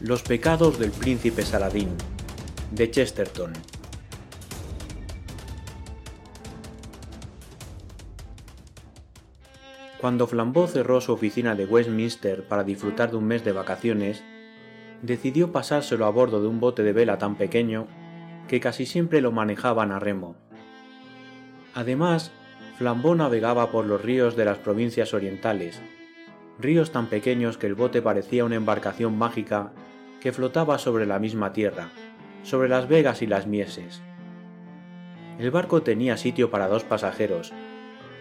Los pecados del príncipe Saladín, de Chesterton. Cuando Flambeau cerró su oficina de Westminster para disfrutar de un mes de vacaciones, decidió pasárselo a bordo de un bote de vela tan pequeño que casi siempre lo manejaban a remo. Además, Flambeau navegaba por los ríos de las provincias orientales, ríos tan pequeños que el bote parecía una embarcación mágica que flotaba sobre la misma tierra, sobre las vegas y las mieses. El barco tenía sitio para dos pasajeros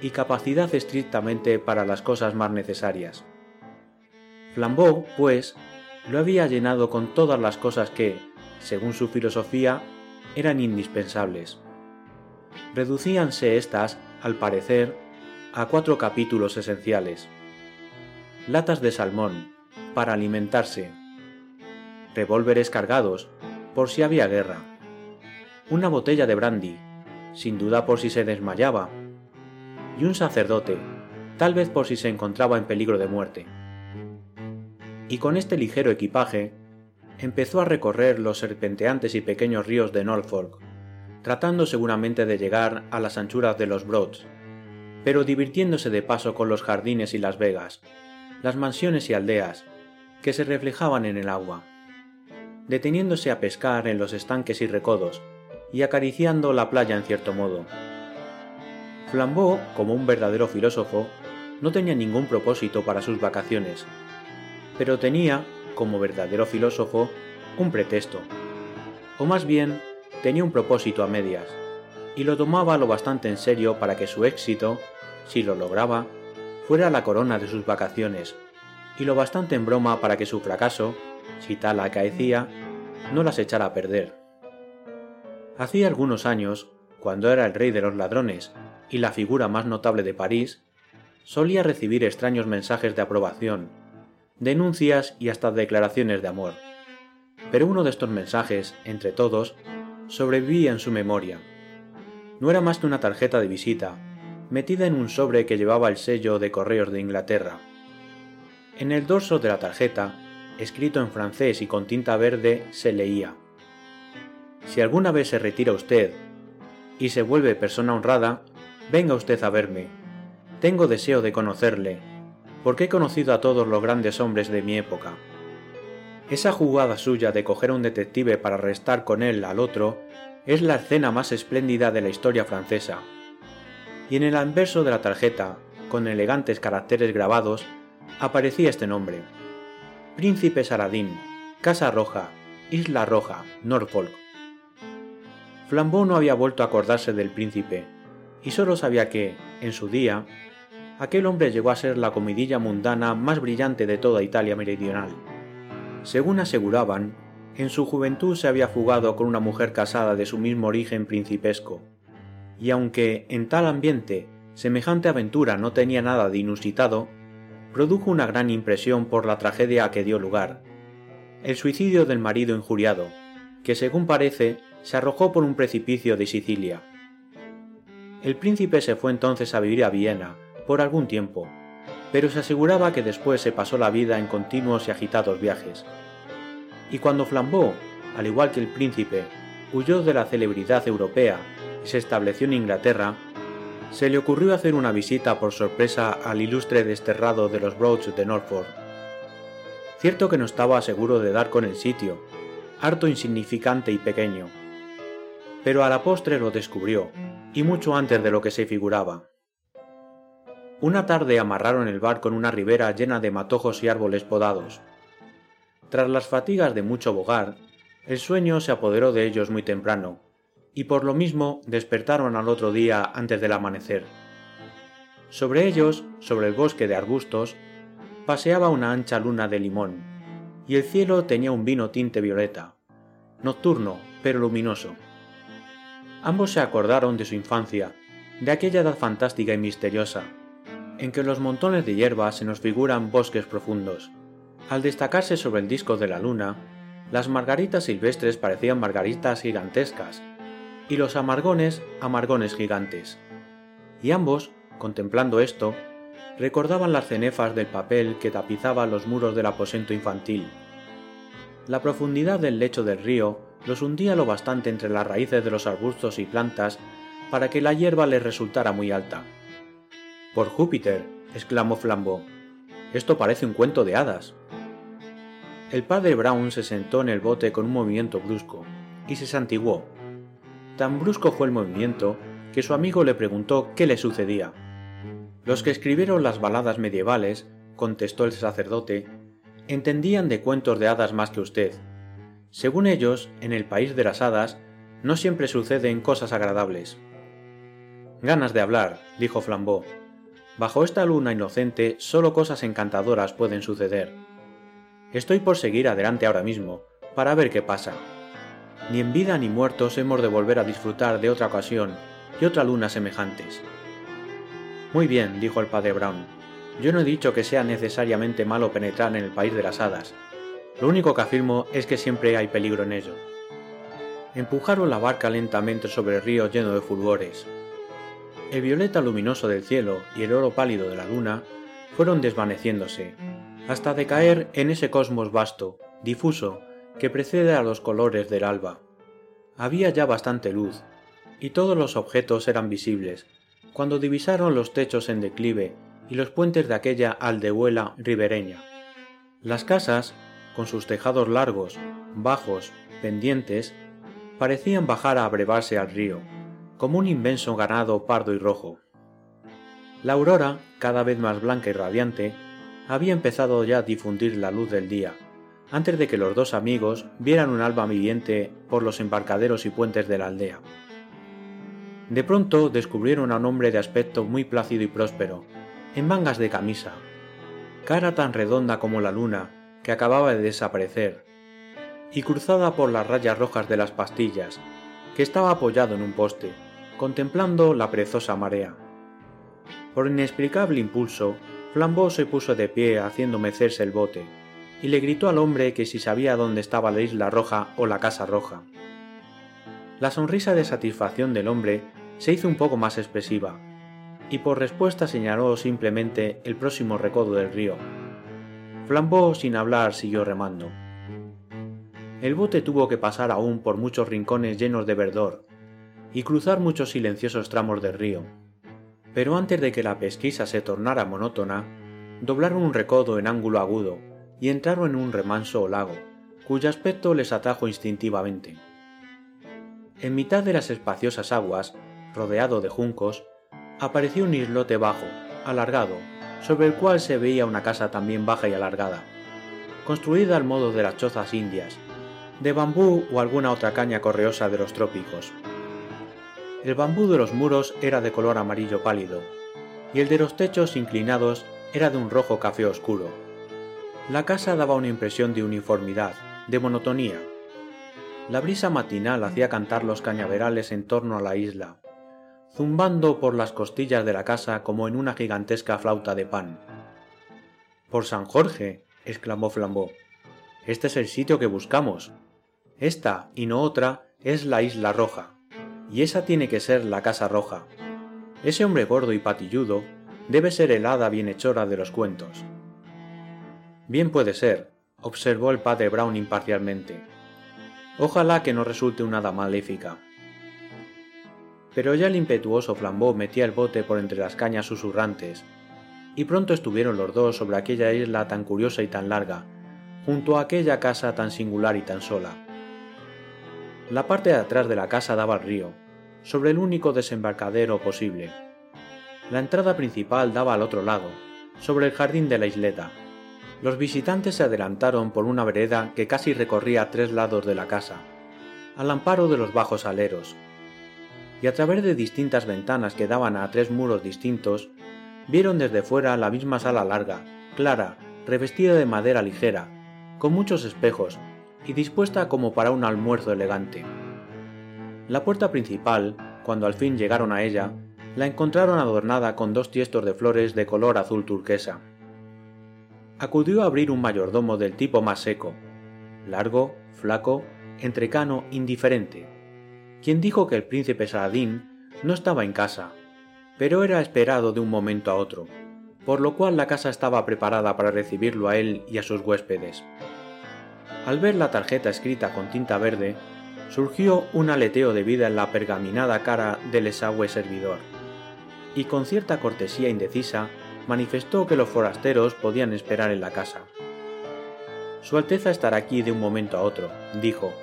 y capacidad estrictamente para las cosas más necesarias. Flambeau, pues, lo había llenado con todas las cosas que, según su filosofía, eran indispensables. Reducíanse éstas, al parecer, a cuatro capítulos esenciales. Latas de salmón, para alimentarse. Revólveres cargados, por si había guerra. Una botella de brandy, sin duda por si se desmayaba. Y un sacerdote, tal vez por si se encontraba en peligro de muerte y con este ligero equipaje empezó a recorrer los serpenteantes y pequeños ríos de Norfolk, tratando seguramente de llegar a las anchuras de los Broads, pero divirtiéndose de paso con los jardines y las vegas, las mansiones y aldeas que se reflejaban en el agua, deteniéndose a pescar en los estanques y recodos y acariciando la playa en cierto modo. Flambeau, como un verdadero filósofo, no tenía ningún propósito para sus vacaciones, pero tenía, como verdadero filósofo, un pretexto, o más bien tenía un propósito a medias, y lo tomaba lo bastante en serio para que su éxito, si lo lograba, fuera la corona de sus vacaciones, y lo bastante en broma para que su fracaso, si tal acaecía, no las echara a perder. Hacía algunos años, cuando era el rey de los ladrones y la figura más notable de París, solía recibir extraños mensajes de aprobación denuncias y hasta declaraciones de amor. Pero uno de estos mensajes, entre todos, sobrevivía en su memoria. No era más que una tarjeta de visita, metida en un sobre que llevaba el sello de correos de Inglaterra. En el dorso de la tarjeta, escrito en francés y con tinta verde, se leía Si alguna vez se retira usted y se vuelve persona honrada, venga usted a verme. Tengo deseo de conocerle porque he conocido a todos los grandes hombres de mi época. Esa jugada suya de coger a un detective para arrestar con él al otro es la escena más espléndida de la historia francesa. Y en el anverso de la tarjeta, con elegantes caracteres grabados, aparecía este nombre. Príncipe Saladín, Casa Roja, Isla Roja, Norfolk. Flambeau no había vuelto a acordarse del príncipe, y solo sabía que, en su día, aquel hombre llegó a ser la comidilla mundana más brillante de toda Italia meridional. Según aseguraban, en su juventud se había fugado con una mujer casada de su mismo origen principesco, y aunque en tal ambiente semejante aventura no tenía nada de inusitado, produjo una gran impresión por la tragedia que dio lugar, el suicidio del marido injuriado, que según parece se arrojó por un precipicio de Sicilia. El príncipe se fue entonces a vivir a Viena, por algún tiempo, pero se aseguraba que después se pasó la vida en continuos y agitados viajes. Y cuando Flambeau, al igual que el príncipe, huyó de la celebridad europea y se estableció en Inglaterra, se le ocurrió hacer una visita por sorpresa al ilustre desterrado de los Broads de Norfolk. Cierto que no estaba seguro de dar con el sitio, harto insignificante y pequeño, pero a la postre lo descubrió, y mucho antes de lo que se figuraba. Una tarde amarraron el barco en una ribera llena de matojos y árboles podados. Tras las fatigas de mucho bogar, el sueño se apoderó de ellos muy temprano, y por lo mismo despertaron al otro día antes del amanecer. Sobre ellos, sobre el bosque de arbustos, paseaba una ancha luna de limón, y el cielo tenía un vino tinte violeta, nocturno, pero luminoso. Ambos se acordaron de su infancia, de aquella edad fantástica y misteriosa, en que los montones de hierba se nos figuran bosques profundos. Al destacarse sobre el disco de la luna, las margaritas silvestres parecían margaritas gigantescas, y los amargones amargones gigantes. Y ambos, contemplando esto, recordaban las cenefas del papel que tapizaba los muros del aposento infantil. La profundidad del lecho del río los hundía lo bastante entre las raíces de los arbustos y plantas para que la hierba les resultara muy alta. Por Júpiter, exclamó Flambeau, esto parece un cuento de hadas. El padre Brown se sentó en el bote con un movimiento brusco y se santiguó. Tan brusco fue el movimiento que su amigo le preguntó qué le sucedía. Los que escribieron las baladas medievales, contestó el sacerdote, entendían de cuentos de hadas más que usted. Según ellos, en el país de las hadas, no siempre suceden cosas agradables. Ganas de hablar, dijo Flambeau. Bajo esta luna inocente solo cosas encantadoras pueden suceder. Estoy por seguir adelante ahora mismo, para ver qué pasa. Ni en vida ni muertos hemos de volver a disfrutar de otra ocasión y otra luna semejantes. Muy bien, dijo el padre Brown. Yo no he dicho que sea necesariamente malo penetrar en el país de las hadas. Lo único que afirmo es que siempre hay peligro en ello. Empujaron la barca lentamente sobre el río lleno de fulgores. El violeta luminoso del cielo y el oro pálido de la luna fueron desvaneciéndose, hasta decaer en ese cosmos vasto, difuso, que precede a los colores del alba. Había ya bastante luz, y todos los objetos eran visibles, cuando divisaron los techos en declive y los puentes de aquella aldehuela ribereña. Las casas, con sus tejados largos, bajos, pendientes, parecían bajar a abrevarse al río, como un inmenso ganado pardo y rojo. La aurora, cada vez más blanca y radiante, había empezado ya a difundir la luz del día, antes de que los dos amigos vieran un alba viviente por los embarcaderos y puentes de la aldea. De pronto descubrieron a un hombre de aspecto muy plácido y próspero, en mangas de camisa, cara tan redonda como la luna, que acababa de desaparecer, y cruzada por las rayas rojas de las pastillas, que estaba apoyado en un poste, contemplando la perezosa marea. Por inexplicable impulso, Flambeau se puso de pie haciendo mecerse el bote, y le gritó al hombre que si sabía dónde estaba la isla roja o la casa roja. La sonrisa de satisfacción del hombre se hizo un poco más expresiva, y por respuesta señaló simplemente el próximo recodo del río. Flambeau sin hablar siguió remando. El bote tuvo que pasar aún por muchos rincones llenos de verdor, y cruzar muchos silenciosos tramos del río. Pero antes de que la pesquisa se tornara monótona, doblaron un recodo en ángulo agudo y entraron en un remanso o lago, cuyo aspecto les atrajo instintivamente. En mitad de las espaciosas aguas, rodeado de juncos, apareció un islote bajo, alargado, sobre el cual se veía una casa también baja y alargada, construida al modo de las chozas indias, de bambú o alguna otra caña correosa de los trópicos. El bambú de los muros era de color amarillo pálido, y el de los techos inclinados era de un rojo café oscuro. La casa daba una impresión de uniformidad, de monotonía. La brisa matinal hacía cantar los cañaverales en torno a la isla, zumbando por las costillas de la casa como en una gigantesca flauta de pan. Por San Jorge, exclamó Flambeau, este es el sitio que buscamos. Esta y no otra es la Isla Roja y esa tiene que ser la Casa Roja. Ese hombre gordo y patilludo debe ser el hada bienhechora de los cuentos. Bien puede ser, observó el padre Brown imparcialmente. Ojalá que no resulte una hada maléfica. Pero ya el impetuoso Flambeau metía el bote por entre las cañas susurrantes, y pronto estuvieron los dos sobre aquella isla tan curiosa y tan larga, junto a aquella casa tan singular y tan sola. La parte de atrás de la casa daba al río, sobre el único desembarcadero posible. La entrada principal daba al otro lado, sobre el jardín de la isleta. Los visitantes se adelantaron por una vereda que casi recorría tres lados de la casa, al amparo de los bajos aleros, y a través de distintas ventanas que daban a tres muros distintos, vieron desde fuera la misma sala larga, clara, revestida de madera ligera, con muchos espejos y dispuesta como para un almuerzo elegante. La puerta principal, cuando al fin llegaron a ella, la encontraron adornada con dos tiestos de flores de color azul turquesa. Acudió a abrir un mayordomo del tipo más seco, largo, flaco, entrecano, indiferente, quien dijo que el príncipe Saladín no estaba en casa, pero era esperado de un momento a otro, por lo cual la casa estaba preparada para recibirlo a él y a sus huéspedes. Al ver la tarjeta escrita con tinta verde, surgió un aleteo de vida en la pergaminada cara del exagüe servidor, y con cierta cortesía indecisa manifestó que los forasteros podían esperar en la casa. Su Alteza estará aquí de un momento a otro, dijo,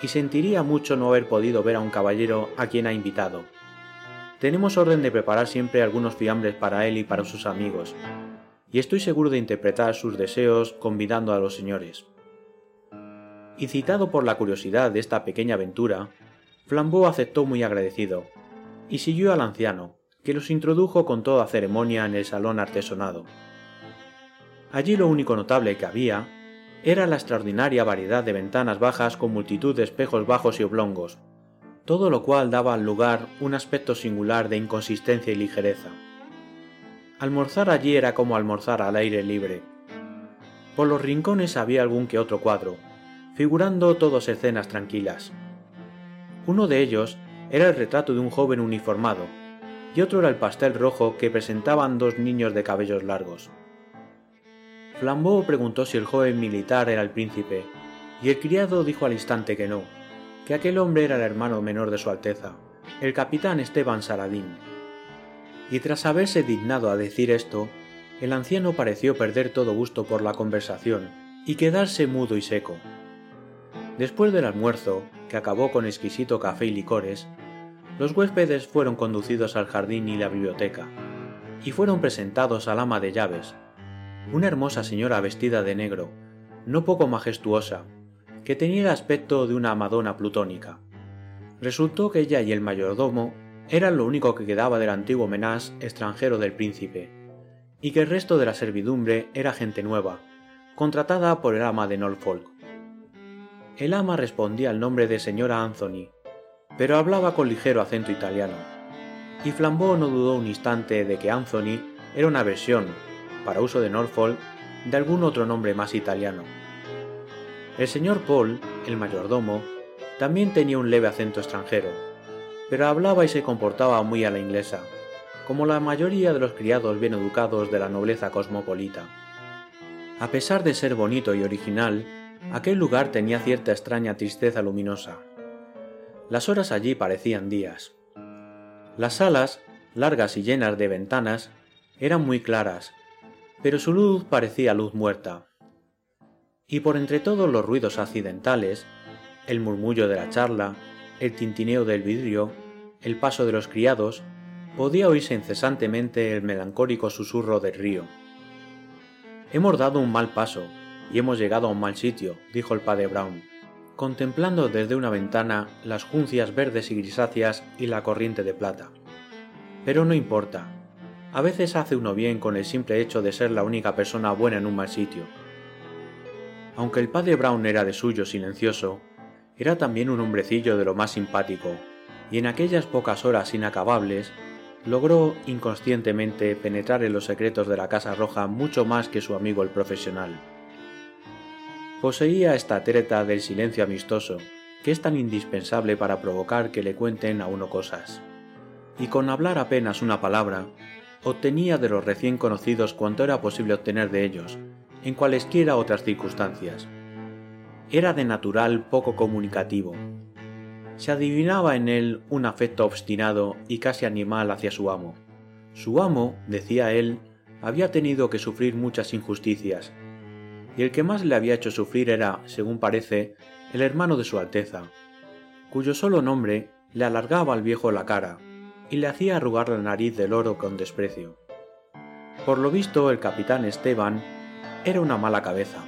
y sentiría mucho no haber podido ver a un caballero a quien ha invitado. Tenemos orden de preparar siempre algunos fiambres para él y para sus amigos, y estoy seguro de interpretar sus deseos convidando a los señores. Y citado por la curiosidad de esta pequeña aventura, Flambeau aceptó muy agradecido, y siguió al anciano, que los introdujo con toda ceremonia en el salón artesonado. Allí lo único notable que había era la extraordinaria variedad de ventanas bajas con multitud de espejos bajos y oblongos, todo lo cual daba al lugar un aspecto singular de inconsistencia y ligereza. Almorzar allí era como almorzar al aire libre. Por los rincones había algún que otro cuadro, figurando todos escenas tranquilas. Uno de ellos era el retrato de un joven uniformado, y otro era el pastel rojo que presentaban dos niños de cabellos largos. Flambeau preguntó si el joven militar era el príncipe, y el criado dijo al instante que no, que aquel hombre era el hermano menor de su Alteza, el capitán Esteban Saladín. Y tras haberse dignado a decir esto, el anciano pareció perder todo gusto por la conversación y quedarse mudo y seco. Después del almuerzo, que acabó con exquisito café y licores, los huéspedes fueron conducidos al jardín y la biblioteca, y fueron presentados al ama de llaves, una hermosa señora vestida de negro, no poco majestuosa, que tenía el aspecto de una Madonna plutónica. Resultó que ella y el mayordomo eran lo único que quedaba del antiguo menás extranjero del príncipe, y que el resto de la servidumbre era gente nueva, contratada por el ama de Norfolk. El ama respondía al nombre de señora Anthony, pero hablaba con ligero acento italiano, y Flambeau no dudó un instante de que Anthony era una versión, para uso de Norfolk, de algún otro nombre más italiano. El señor Paul, el mayordomo, también tenía un leve acento extranjero, pero hablaba y se comportaba muy a la inglesa, como la mayoría de los criados bien educados de la nobleza cosmopolita. A pesar de ser bonito y original, aquel lugar tenía cierta extraña tristeza luminosa. Las horas allí parecían días. Las salas, largas y llenas de ventanas, eran muy claras pero su luz parecía luz muerta. Y por entre todos los ruidos accidentales, el murmullo de la charla, el tintineo del vidrio, el paso de los criados, podía oírse incesantemente el melancólico susurro del río. Hemos dado un mal paso y hemos llegado a un mal sitio, dijo el padre Brown, contemplando desde una ventana las juncias verdes y grisáceas y la corriente de plata. Pero no importa, a veces hace uno bien con el simple hecho de ser la única persona buena en un mal sitio. Aunque el padre Brown era de suyo silencioso, era también un hombrecillo de lo más simpático, y en aquellas pocas horas inacabables logró inconscientemente penetrar en los secretos de la Casa Roja mucho más que su amigo el profesional. Poseía esta treta del silencio amistoso, que es tan indispensable para provocar que le cuenten a uno cosas. Y con hablar apenas una palabra, obtenía de los recién conocidos cuanto era posible obtener de ellos, en cualesquiera otras circunstancias. Era de natural poco comunicativo. Se adivinaba en él un afecto obstinado y casi animal hacia su amo. Su amo, decía él, había tenido que sufrir muchas injusticias, y el que más le había hecho sufrir era, según parece, el hermano de su Alteza, cuyo solo nombre le alargaba al viejo la cara, y le hacía arrugar la nariz del oro con desprecio. Por lo visto, el capitán Esteban era una mala cabeza,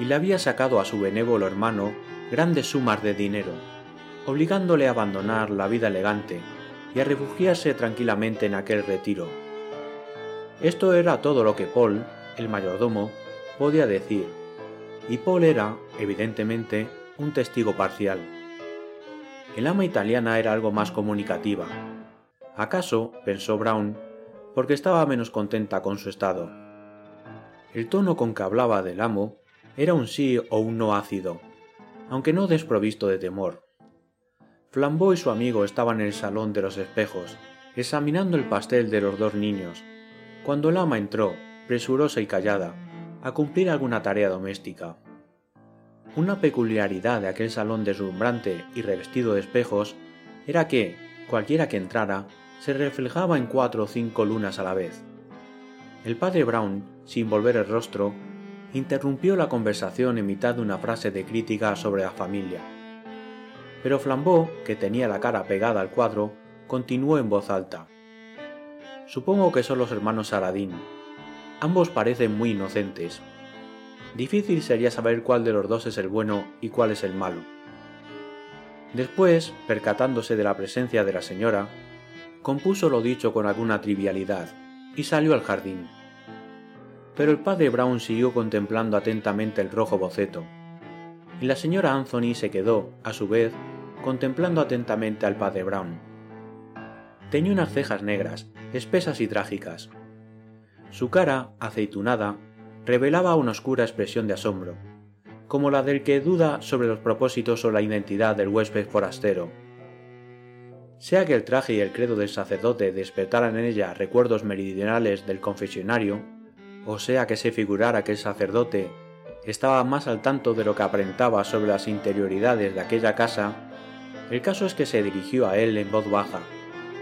y le había sacado a su benévolo hermano grandes sumas de dinero, obligándole a abandonar la vida elegante y a refugiarse tranquilamente en aquel retiro. Esto era todo lo que Paul, el mayordomo, podía decir, y Paul era, evidentemente, un testigo parcial. El ama italiana era algo más comunicativa. ¿Acaso, pensó Brown, porque estaba menos contenta con su estado? El tono con que hablaba del amo era un sí o un no ácido, aunque no desprovisto de temor. Flambeau y su amigo estaban en el salón de los espejos, examinando el pastel de los dos niños, cuando el ama entró, presurosa y callada, a cumplir alguna tarea doméstica. Una peculiaridad de aquel salón deslumbrante y revestido de espejos era que, cualquiera que entrara, se reflejaba en cuatro o cinco lunas a la vez. El padre Brown, sin volver el rostro, interrumpió la conversación en mitad de una frase de crítica sobre la familia. Pero Flambeau, que tenía la cara pegada al cuadro, continuó en voz alta. Supongo que son los hermanos Saradín. Ambos parecen muy inocentes. Difícil sería saber cuál de los dos es el bueno y cuál es el malo. Después, percatándose de la presencia de la señora, compuso lo dicho con alguna trivialidad y salió al jardín. Pero el padre Brown siguió contemplando atentamente el rojo boceto, y la señora Anthony se quedó, a su vez, contemplando atentamente al padre Brown. Tenía unas cejas negras, espesas y trágicas. Su cara, aceitunada, revelaba una oscura expresión de asombro, como la del que duda sobre los propósitos o la identidad del huésped forastero. Sea que el traje y el credo del sacerdote despertaran en ella recuerdos meridionales del confesionario, o sea que se figurara que el sacerdote estaba más al tanto de lo que aparentaba sobre las interioridades de aquella casa, el caso es que se dirigió a él en voz baja,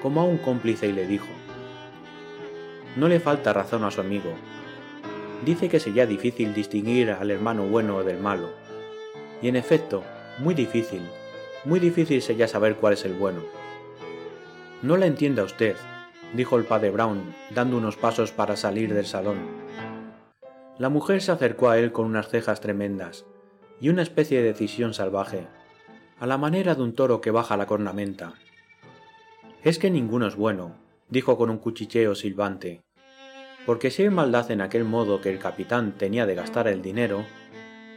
como a un cómplice y le dijo, No le falta razón a su amigo. Dice que sería difícil distinguir al hermano bueno del malo. Y en efecto, muy difícil, muy difícil sería saber cuál es el bueno. No la entienda usted, dijo el padre Brown, dando unos pasos para salir del salón. La mujer se acercó a él con unas cejas tremendas y una especie de decisión salvaje, a la manera de un toro que baja la cornamenta. Es que ninguno es bueno, dijo con un cuchicheo silbante, porque si hay maldad en aquel modo que el capitán tenía de gastar el dinero,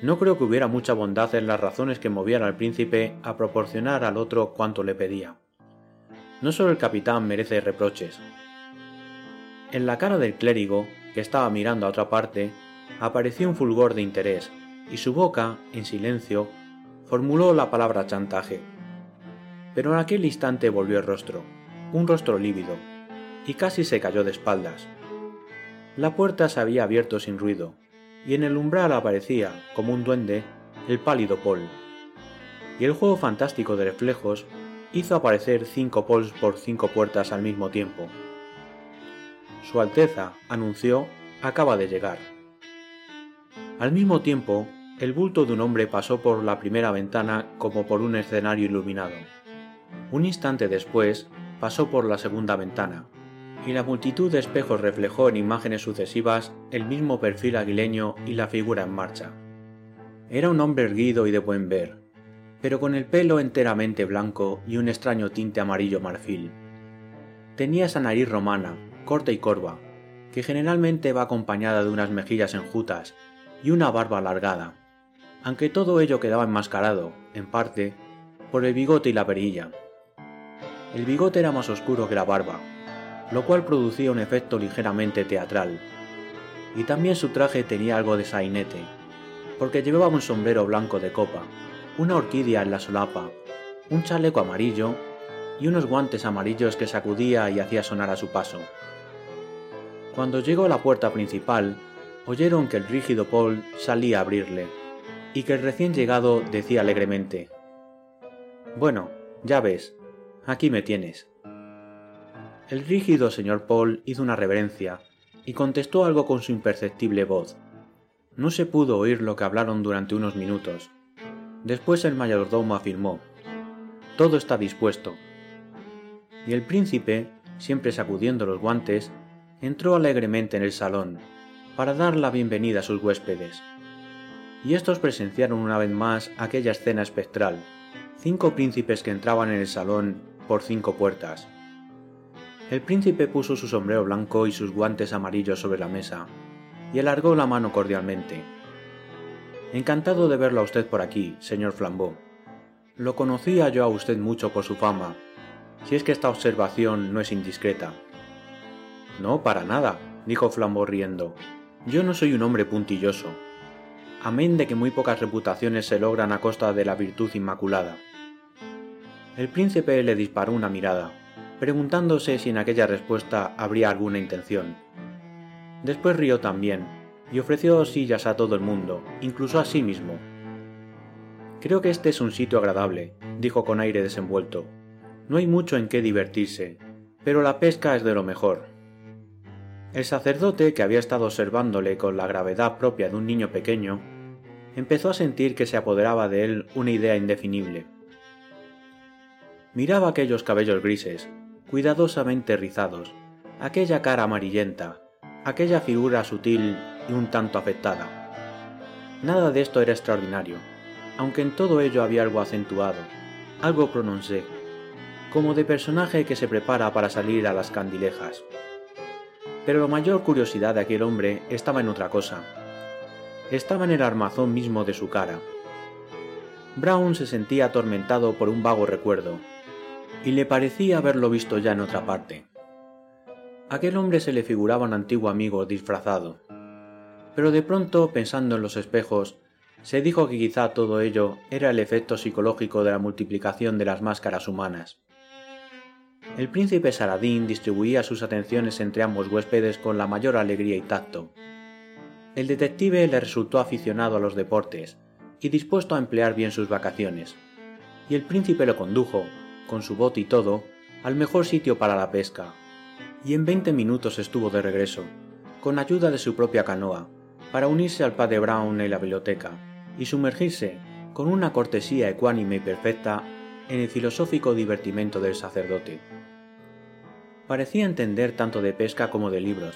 no creo que hubiera mucha bondad en las razones que movían al príncipe a proporcionar al otro cuanto le pedía. No solo el capitán merece reproches. En la cara del clérigo, que estaba mirando a otra parte, apareció un fulgor de interés, y su boca, en silencio, formuló la palabra chantaje. Pero en aquel instante volvió el rostro, un rostro lívido, y casi se cayó de espaldas. La puerta se había abierto sin ruido, y en el umbral aparecía, como un duende, el pálido Paul. Y el juego fantástico de reflejos hizo aparecer cinco pols por cinco puertas al mismo tiempo. Su Alteza, anunció, acaba de llegar. Al mismo tiempo, el bulto de un hombre pasó por la primera ventana como por un escenario iluminado. Un instante después, pasó por la segunda ventana, y la multitud de espejos reflejó en imágenes sucesivas el mismo perfil aguileño y la figura en marcha. Era un hombre erguido y de buen ver, pero con el pelo enteramente blanco y un extraño tinte amarillo marfil. Tenía esa nariz romana, corta y corva, que generalmente va acompañada de unas mejillas enjutas y una barba alargada, aunque todo ello quedaba enmascarado, en parte, por el bigote y la perilla. El bigote era más oscuro que la barba, lo cual producía un efecto ligeramente teatral, y también su traje tenía algo de sainete, porque llevaba un sombrero blanco de copa, una orquídea en la solapa, un chaleco amarillo y unos guantes amarillos que sacudía y hacía sonar a su paso. Cuando llegó a la puerta principal, oyeron que el rígido Paul salía a abrirle, y que el recién llegado decía alegremente, Bueno, ya ves, aquí me tienes. El rígido señor Paul hizo una reverencia y contestó algo con su imperceptible voz. No se pudo oír lo que hablaron durante unos minutos, Después el mayordomo afirmó, Todo está dispuesto. Y el príncipe, siempre sacudiendo los guantes, entró alegremente en el salón, para dar la bienvenida a sus huéspedes. Y estos presenciaron una vez más aquella escena espectral, cinco príncipes que entraban en el salón por cinco puertas. El príncipe puso su sombrero blanco y sus guantes amarillos sobre la mesa, y alargó la mano cordialmente. Encantado de verlo a usted por aquí, señor Flambeau. Lo conocía yo a usted mucho por su fama, si es que esta observación no es indiscreta. No, para nada, dijo Flambeau riendo. Yo no soy un hombre puntilloso. Amén de que muy pocas reputaciones se logran a costa de la virtud inmaculada. El príncipe le disparó una mirada, preguntándose si en aquella respuesta habría alguna intención. Después rió también, y ofreció sillas a todo el mundo, incluso a sí mismo. Creo que este es un sitio agradable, dijo con aire desenvuelto. No hay mucho en qué divertirse, pero la pesca es de lo mejor. El sacerdote, que había estado observándole con la gravedad propia de un niño pequeño, empezó a sentir que se apoderaba de él una idea indefinible. Miraba aquellos cabellos grises, cuidadosamente rizados, aquella cara amarillenta, aquella figura sutil y un tanto afectada. Nada de esto era extraordinario, aunque en todo ello había algo acentuado, algo pronuncié, como de personaje que se prepara para salir a las candilejas. Pero la mayor curiosidad de aquel hombre estaba en otra cosa. Estaba en el armazón mismo de su cara. Brown se sentía atormentado por un vago recuerdo, y le parecía haberlo visto ya en otra parte. Aquel hombre se le figuraba un antiguo amigo disfrazado. Pero de pronto, pensando en los espejos, se dijo que quizá todo ello era el efecto psicológico de la multiplicación de las máscaras humanas. El príncipe Saladín distribuía sus atenciones entre ambos huéspedes con la mayor alegría y tacto. El detective le resultó aficionado a los deportes y dispuesto a emplear bien sus vacaciones, y el príncipe lo condujo, con su bote y todo, al mejor sitio para la pesca, y en veinte minutos estuvo de regreso, con ayuda de su propia canoa, para unirse al padre Brown en la biblioteca y sumergirse, con una cortesía ecuánime y perfecta, en el filosófico divertimento del sacerdote. Parecía entender tanto de pesca como de libros,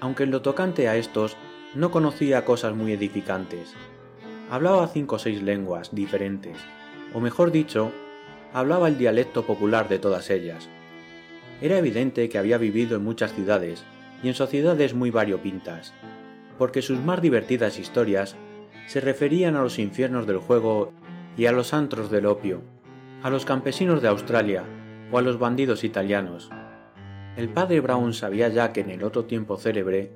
aunque en lo tocante a estos no conocía cosas muy edificantes. Hablaba cinco o seis lenguas diferentes, o mejor dicho, hablaba el dialecto popular de todas ellas. Era evidente que había vivido en muchas ciudades y en sociedades muy variopintas, porque sus más divertidas historias se referían a los infiernos del juego y a los antros del opio, a los campesinos de Australia o a los bandidos italianos. El padre Brown sabía ya que en el otro tiempo célebre,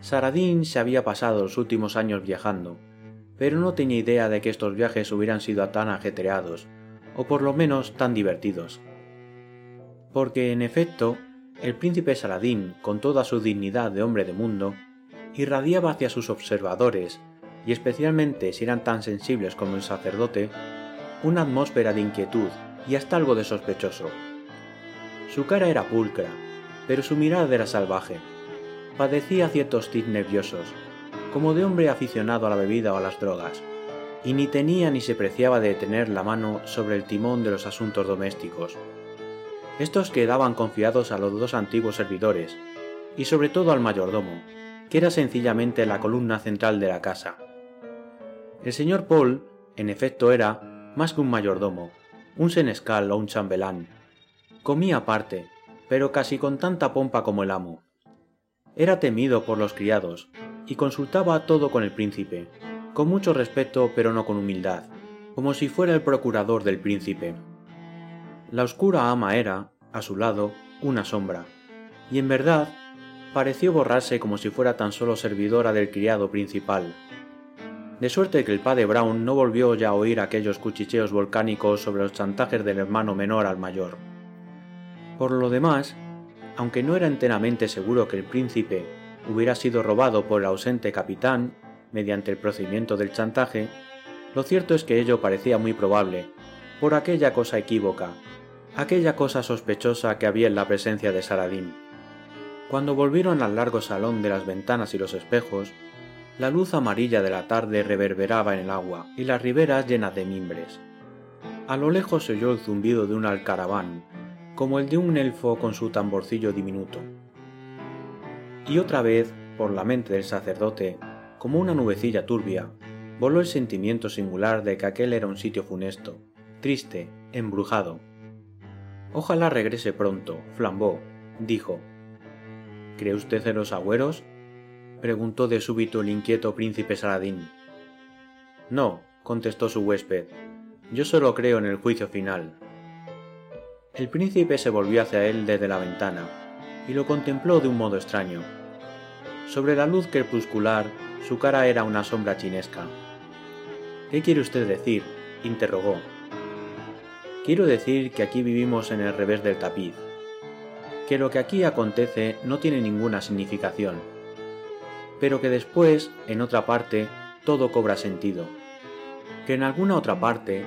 Saradín se había pasado los últimos años viajando, pero no tenía idea de que estos viajes hubieran sido tan ajetreados, o por lo menos tan divertidos. Porque, en efecto, el príncipe Saladín, con toda su dignidad de hombre de mundo, irradiaba hacia sus observadores, y especialmente si eran tan sensibles como el sacerdote, una atmósfera de inquietud y hasta algo de sospechoso. Su cara era pulcra, pero su mirada era salvaje. Padecía ciertos tics nerviosos, como de hombre aficionado a la bebida o a las drogas, y ni tenía ni se preciaba de tener la mano sobre el timón de los asuntos domésticos. Estos quedaban confiados a los dos antiguos servidores, y sobre todo al mayordomo, que era sencillamente la columna central de la casa. El señor Paul, en efecto, era, más que un mayordomo, un senescal o un chambelán. Comía aparte, pero casi con tanta pompa como el amo. Era temido por los criados, y consultaba todo con el príncipe, con mucho respeto pero no con humildad, como si fuera el procurador del príncipe. La oscura ama era, a su lado, una sombra, y en verdad pareció borrarse como si fuera tan solo servidora del criado principal. De suerte que el padre Brown no volvió ya a oír aquellos cuchicheos volcánicos sobre los chantajes del hermano menor al mayor. Por lo demás, aunque no era enteramente seguro que el príncipe hubiera sido robado por el ausente capitán mediante el procedimiento del chantaje, lo cierto es que ello parecía muy probable, por aquella cosa equívoca, aquella cosa sospechosa que había en la presencia de Saradín. Cuando volvieron al largo salón de las ventanas y los espejos, la luz amarilla de la tarde reverberaba en el agua y las riberas llenas de mimbres. A lo lejos se oyó el zumbido de un alcaraván, como el de un elfo con su tamborcillo diminuto. Y otra vez, por la mente del sacerdote, como una nubecilla turbia, voló el sentimiento singular de que aquel era un sitio funesto, triste, embrujado. Ojalá regrese pronto, flambó, dijo. ¿Cree usted en los agüeros? preguntó de súbito el inquieto príncipe Saladín. No, contestó su huésped, yo solo creo en el juicio final. El príncipe se volvió hacia él desde la ventana y lo contempló de un modo extraño. Sobre la luz crepuscular, su cara era una sombra chinesca. ¿Qué quiere usted decir? interrogó. Quiero decir que aquí vivimos en el revés del tapiz, que lo que aquí acontece no tiene ninguna significación, pero que después, en otra parte, todo cobra sentido. que en alguna otra parte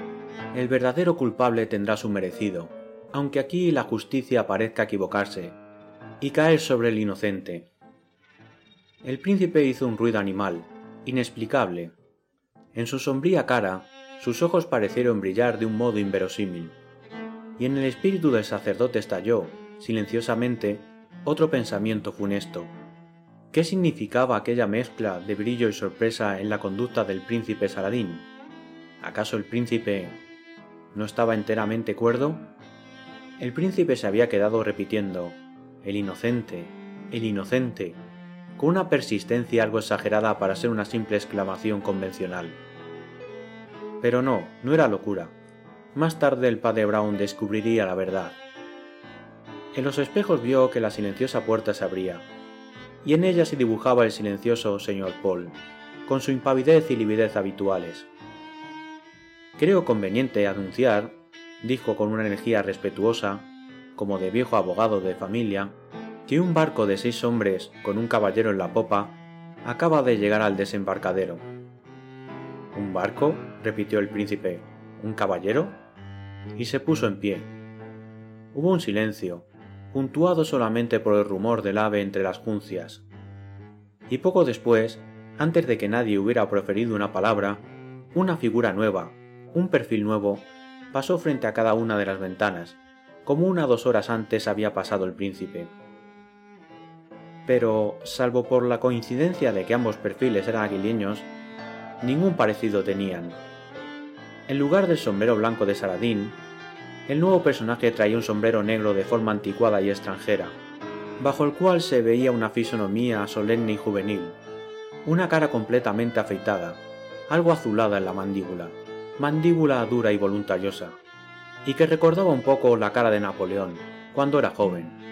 el verdadero culpable tendrá su merecido, aunque aquí la justicia parezca equivocarse y caer sobre el inocente. El príncipe hizo un ruido animal, inexplicable. En su sombría cara, sus ojos parecieron brillar de un modo inverosímil, y en el espíritu del sacerdote estalló, silenciosamente, otro pensamiento funesto. ¿Qué significaba aquella mezcla de brillo y sorpresa en la conducta del príncipe Saladín? ¿Acaso el príncipe no estaba enteramente cuerdo? El príncipe se había quedado repitiendo el inocente, el inocente, con una persistencia algo exagerada para ser una simple exclamación convencional. Pero no, no era locura. Más tarde el padre Brown descubriría la verdad. En los espejos vio que la silenciosa puerta se abría, y en ella se dibujaba el silencioso señor Paul, con su impavidez y lividez habituales. Creo conveniente anunciar, dijo con una energía respetuosa, como de viejo abogado de familia, que un barco de seis hombres con un caballero en la popa acaba de llegar al desembarcadero. ¿Un barco? repitió el príncipe. ¿Un caballero? Y se puso en pie. Hubo un silencio, puntuado solamente por el rumor del ave entre las juncias. Y poco después, antes de que nadie hubiera proferido una palabra, una figura nueva, un perfil nuevo, pasó frente a cada una de las ventanas, como una dos horas antes había pasado el príncipe. Pero, salvo por la coincidencia de que ambos perfiles eran aguileños, ningún parecido tenían. En lugar del sombrero blanco de Saladín, el nuevo personaje traía un sombrero negro de forma anticuada y extranjera, bajo el cual se veía una fisonomía solemne y juvenil, una cara completamente afeitada, algo azulada en la mandíbula, mandíbula dura y voluntariosa, y que recordaba un poco la cara de Napoleón cuando era joven.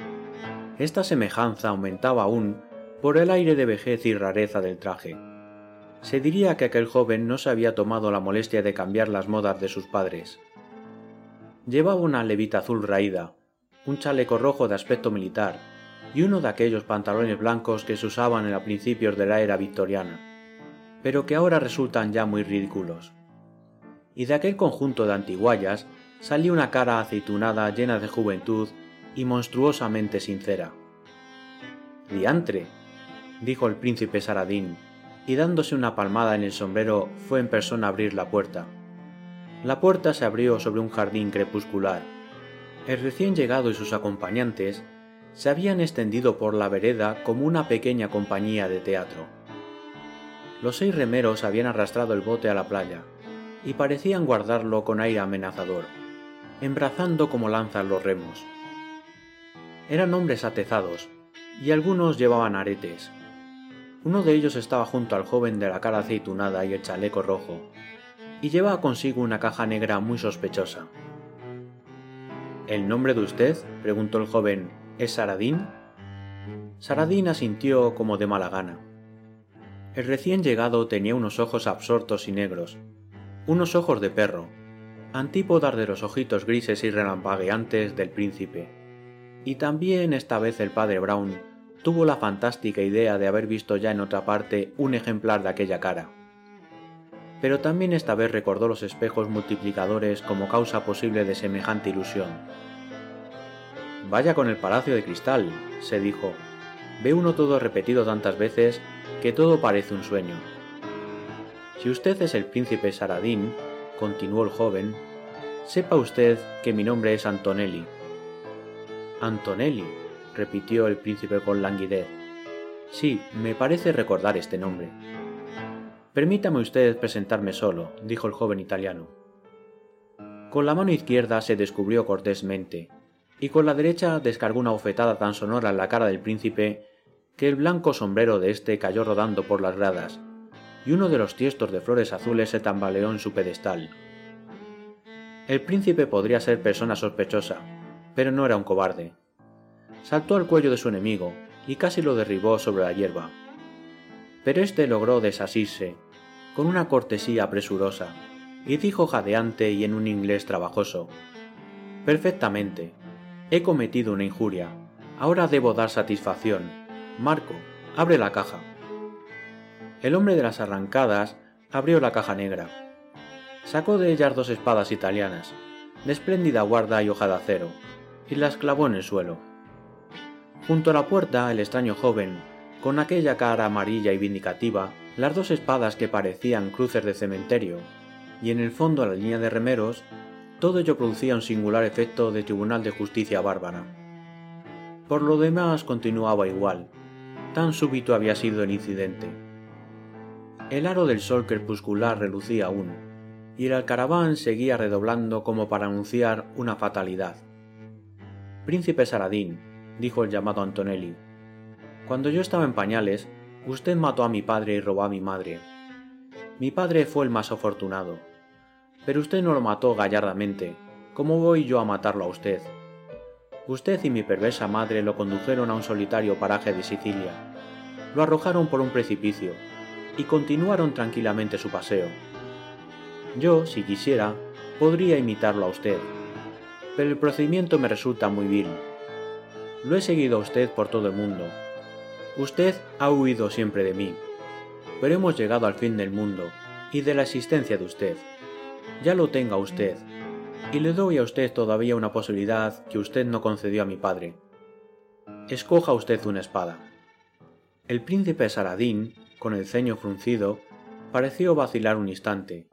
Esta semejanza aumentaba aún por el aire de vejez y rareza del traje. Se diría que aquel joven no se había tomado la molestia de cambiar las modas de sus padres. Llevaba una levita azul raída, un chaleco rojo de aspecto militar y uno de aquellos pantalones blancos que se usaban a principios de la era victoriana, pero que ahora resultan ya muy ridículos. Y de aquel conjunto de antiguallas salió una cara aceitunada llena de juventud y monstruosamente sincera. Diantre, dijo el príncipe Saradín, y dándose una palmada en el sombrero fue en persona a abrir la puerta. La puerta se abrió sobre un jardín crepuscular. El recién llegado y sus acompañantes se habían extendido por la vereda como una pequeña compañía de teatro. Los seis remeros habían arrastrado el bote a la playa y parecían guardarlo con aire amenazador embrazando como lanzan los remos. Eran hombres atezados, y algunos llevaban aretes. Uno de ellos estaba junto al joven de la cara aceitunada y el chaleco rojo, y llevaba consigo una caja negra muy sospechosa. ¿El nombre de usted? preguntó el joven. ¿Es Saradín? Saradín asintió como de mala gana. El recién llegado tenía unos ojos absortos y negros, unos ojos de perro, antípodas de los ojitos grises y relampagueantes del príncipe. Y también esta vez el padre Brown tuvo la fantástica idea de haber visto ya en otra parte un ejemplar de aquella cara. Pero también esta vez recordó los espejos multiplicadores como causa posible de semejante ilusión. Vaya con el palacio de cristal, se dijo. Ve uno todo repetido tantas veces que todo parece un sueño. Si usted es el príncipe Saradín, continuó el joven, sepa usted que mi nombre es Antonelli. Antonelli, repitió el príncipe con languidez. Sí, me parece recordar este nombre. Permítame usted presentarme solo, dijo el joven italiano. Con la mano izquierda se descubrió cortésmente, y con la derecha descargó una bofetada tan sonora en la cara del príncipe que el blanco sombrero de éste cayó rodando por las gradas, y uno de los tiestos de flores azules se tambaleó en su pedestal. El príncipe podría ser persona sospechosa, pero no era un cobarde. Saltó al cuello de su enemigo y casi lo derribó sobre la hierba. Pero éste logró desasirse, con una cortesía presurosa, y dijo jadeante y en un inglés trabajoso: Perfectamente. He cometido una injuria. Ahora debo dar satisfacción. Marco, abre la caja. El hombre de las arrancadas abrió la caja negra. Sacó de ellas dos espadas italianas, de espléndida guarda y hoja de acero, y las clavó en el suelo. Junto a la puerta, el extraño joven, con aquella cara amarilla y vindicativa, las dos espadas que parecían cruces de cementerio, y en el fondo la línea de remeros, todo ello producía un singular efecto de tribunal de justicia bárbara. Por lo demás continuaba igual, tan súbito había sido el incidente. El aro del sol crepuscular relucía aún, y el alcaraván seguía redoblando como para anunciar una fatalidad. Príncipe Saradín, dijo el llamado Antonelli, cuando yo estaba en pañales, usted mató a mi padre y robó a mi madre. Mi padre fue el más afortunado, pero usted no lo mató gallardamente, como voy yo a matarlo a usted. Usted y mi perversa madre lo condujeron a un solitario paraje de Sicilia, lo arrojaron por un precipicio y continuaron tranquilamente su paseo. Yo, si quisiera, podría imitarlo a usted, pero el procedimiento me resulta muy vil. Lo he seguido a usted por todo el mundo. Usted ha huido siempre de mí, pero hemos llegado al fin del mundo y de la existencia de usted. Ya lo tenga usted, y le doy a usted todavía una posibilidad que usted no concedió a mi padre. Escoja usted una espada. El príncipe Saladín, con el ceño fruncido, pareció vacilar un instante,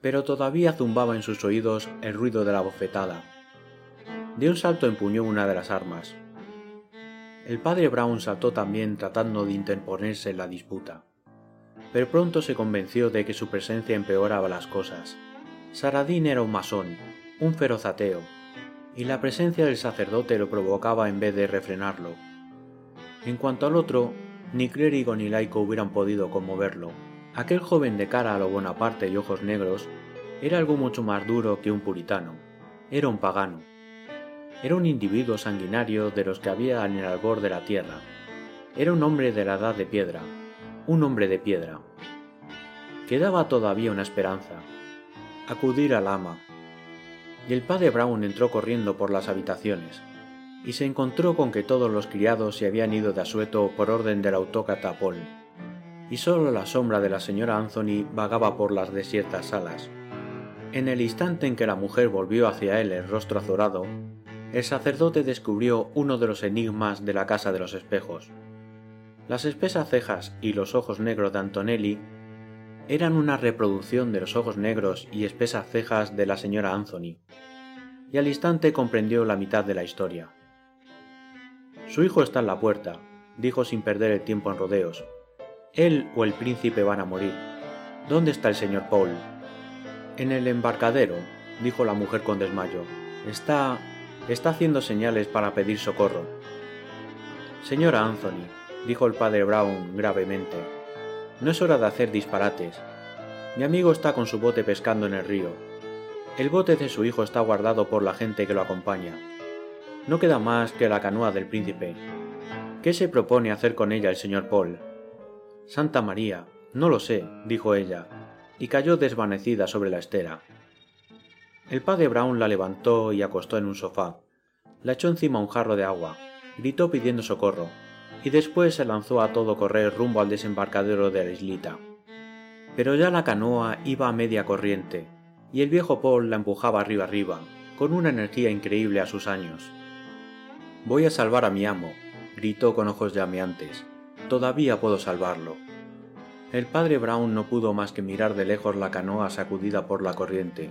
pero todavía zumbaba en sus oídos el ruido de la bofetada. De un salto empuñó una de las armas. El padre Brown saltó también tratando de interponerse en la disputa, pero pronto se convenció de que su presencia empeoraba las cosas. Saradín era un masón, un feroz ateo, y la presencia del sacerdote lo provocaba en vez de refrenarlo. En cuanto al otro, ni clérigo ni laico hubieran podido conmoverlo. Aquel joven de cara a lo Bonaparte y ojos negros era algo mucho más duro que un puritano. Era un pagano. Era un individuo sanguinario de los que había en el albor de la tierra. Era un hombre de la edad de piedra. Un hombre de piedra. Quedaba todavía una esperanza. Acudir al ama, y el padre Brown entró corriendo por las habitaciones, y se encontró con que todos los criados se habían ido de asueto por orden del autócrata Paul, y solo la sombra de la señora Anthony vagaba por las desiertas salas. En el instante en que la mujer volvió hacia él el rostro azorado, el sacerdote descubrió uno de los enigmas de la casa de los espejos. Las espesas cejas y los ojos negros de Antonelli eran una reproducción de los ojos negros y espesas cejas de la señora Anthony, y al instante comprendió la mitad de la historia. Su hijo está en la puerta, dijo sin perder el tiempo en rodeos. Él o el príncipe van a morir. ¿Dónde está el señor Paul? En el embarcadero, dijo la mujer con desmayo. Está. Está haciendo señales para pedir socorro. Señora Anthony, dijo el padre Brown gravemente, no es hora de hacer disparates. Mi amigo está con su bote pescando en el río. El bote de su hijo está guardado por la gente que lo acompaña. No queda más que la canoa del príncipe. ¿Qué se propone hacer con ella el señor Paul? Santa María, no lo sé, dijo ella, y cayó desvanecida sobre la estera. El padre Brown la levantó y acostó en un sofá. La echó encima un jarro de agua, gritó pidiendo socorro, y después se lanzó a todo correr rumbo al desembarcadero de la islita. Pero ya la canoa iba a media corriente, y el viejo Paul la empujaba arriba arriba, con una energía increíble a sus años. Voy a salvar a mi amo, gritó con ojos llameantes. Todavía puedo salvarlo. El padre Brown no pudo más que mirar de lejos la canoa sacudida por la corriente,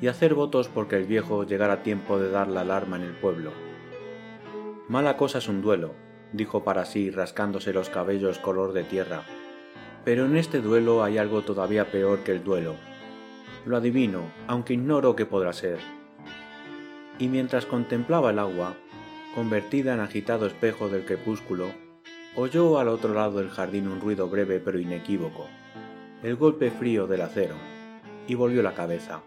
y hacer votos porque el viejo llegara a tiempo de dar la alarma en el pueblo. Mala cosa es un duelo, dijo para sí rascándose los cabellos color de tierra. Pero en este duelo hay algo todavía peor que el duelo. Lo adivino, aunque ignoro qué podrá ser. Y mientras contemplaba el agua, convertida en agitado espejo del crepúsculo, oyó al otro lado del jardín un ruido breve pero inequívoco, el golpe frío del acero, y volvió la cabeza.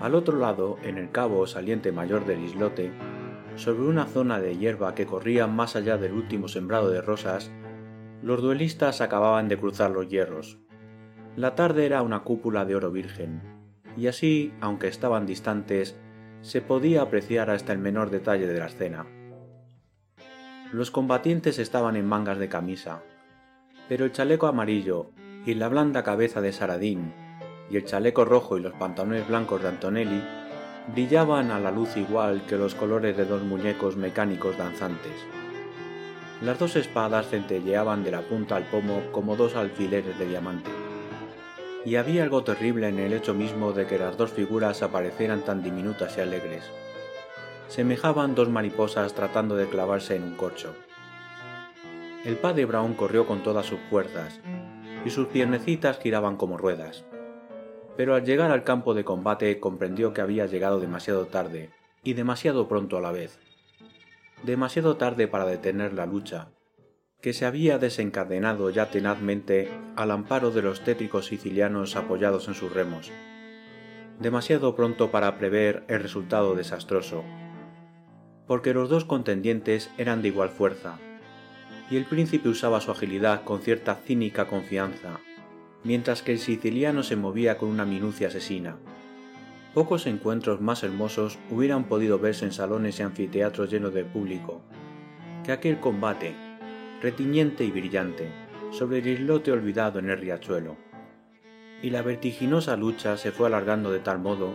Al otro lado, en el cabo saliente mayor del islote, sobre una zona de hierba que corría más allá del último sembrado de rosas, los duelistas acababan de cruzar los hierros. La tarde era una cúpula de oro virgen, y así, aunque estaban distantes, se podía apreciar hasta el menor detalle de la escena. Los combatientes estaban en mangas de camisa, pero el chaleco amarillo y la blanda cabeza de Saradín, y el chaleco rojo y los pantalones blancos de Antonelli brillaban a la luz igual que los colores de dos muñecos mecánicos danzantes. Las dos espadas centelleaban de la punta al pomo como dos alfileres de diamante. Y había algo terrible en el hecho mismo de que las dos figuras aparecieran tan diminutas y alegres. Semejaban dos mariposas tratando de clavarse en un corcho. El padre Brown corrió con todas sus fuerzas, y sus piernecitas giraban como ruedas pero al llegar al campo de combate comprendió que había llegado demasiado tarde, y demasiado pronto a la vez. Demasiado tarde para detener la lucha, que se había desencadenado ya tenazmente al amparo de los tétricos sicilianos apoyados en sus remos. Demasiado pronto para prever el resultado desastroso, porque los dos contendientes eran de igual fuerza, y el príncipe usaba su agilidad con cierta cínica confianza mientras que el siciliano se movía con una minucia asesina. Pocos encuentros más hermosos hubieran podido verse en salones y anfiteatros llenos de público que aquel combate, retiñente y brillante, sobre el islote olvidado en el riachuelo. Y la vertiginosa lucha se fue alargando de tal modo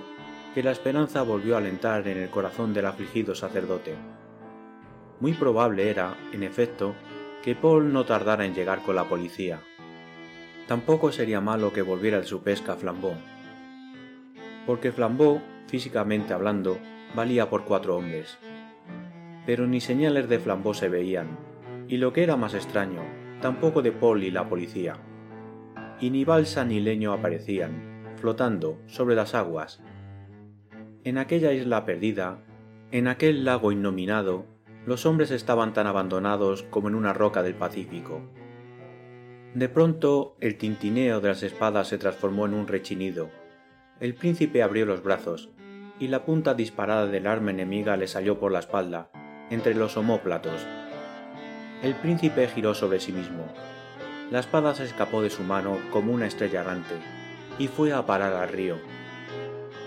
que la esperanza volvió a alentar en el corazón del afligido sacerdote. Muy probable era, en efecto, que Paul no tardara en llegar con la policía. Tampoco sería malo que volviera de su pesca Flambeau, porque Flambeau, físicamente hablando, valía por cuatro hombres. Pero ni señales de Flambeau se veían, y lo que era más extraño, tampoco de Paul y la policía. Y ni balsa ni leño aparecían, flotando sobre las aguas. En aquella isla perdida, en aquel lago innominado, los hombres estaban tan abandonados como en una roca del Pacífico. De pronto el tintineo de las espadas se transformó en un rechinido. El príncipe abrió los brazos, y la punta disparada del arma enemiga le salió por la espalda, entre los omóplatos. El príncipe giró sobre sí mismo. La espada se escapó de su mano como una estrella errante, y fue a parar al río.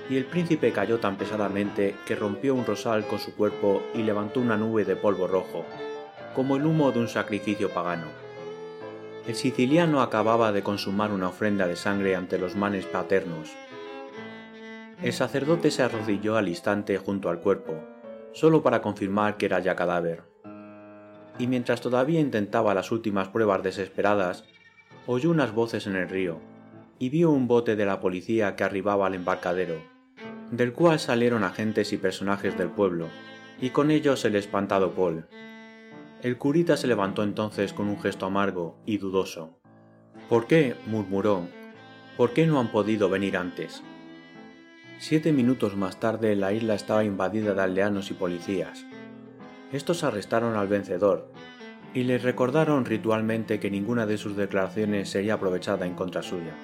Y el príncipe cayó tan pesadamente que rompió un rosal con su cuerpo y levantó una nube de polvo rojo, como el humo de un sacrificio pagano el siciliano acababa de consumar una ofrenda de sangre ante los manes paternos. El sacerdote se arrodilló al instante junto al cuerpo, solo para confirmar que era ya cadáver. Y mientras todavía intentaba las últimas pruebas desesperadas, oyó unas voces en el río y vio un bote de la policía que arribaba al embarcadero, del cual salieron agentes y personajes del pueblo, y con ellos el espantado Paul, el curita se levantó entonces con un gesto amargo y dudoso. ¿Por qué? murmuró. ¿Por qué no han podido venir antes? Siete minutos más tarde la isla estaba invadida de aldeanos y policías. Estos arrestaron al vencedor y le recordaron ritualmente que ninguna de sus declaraciones sería aprovechada en contra suya.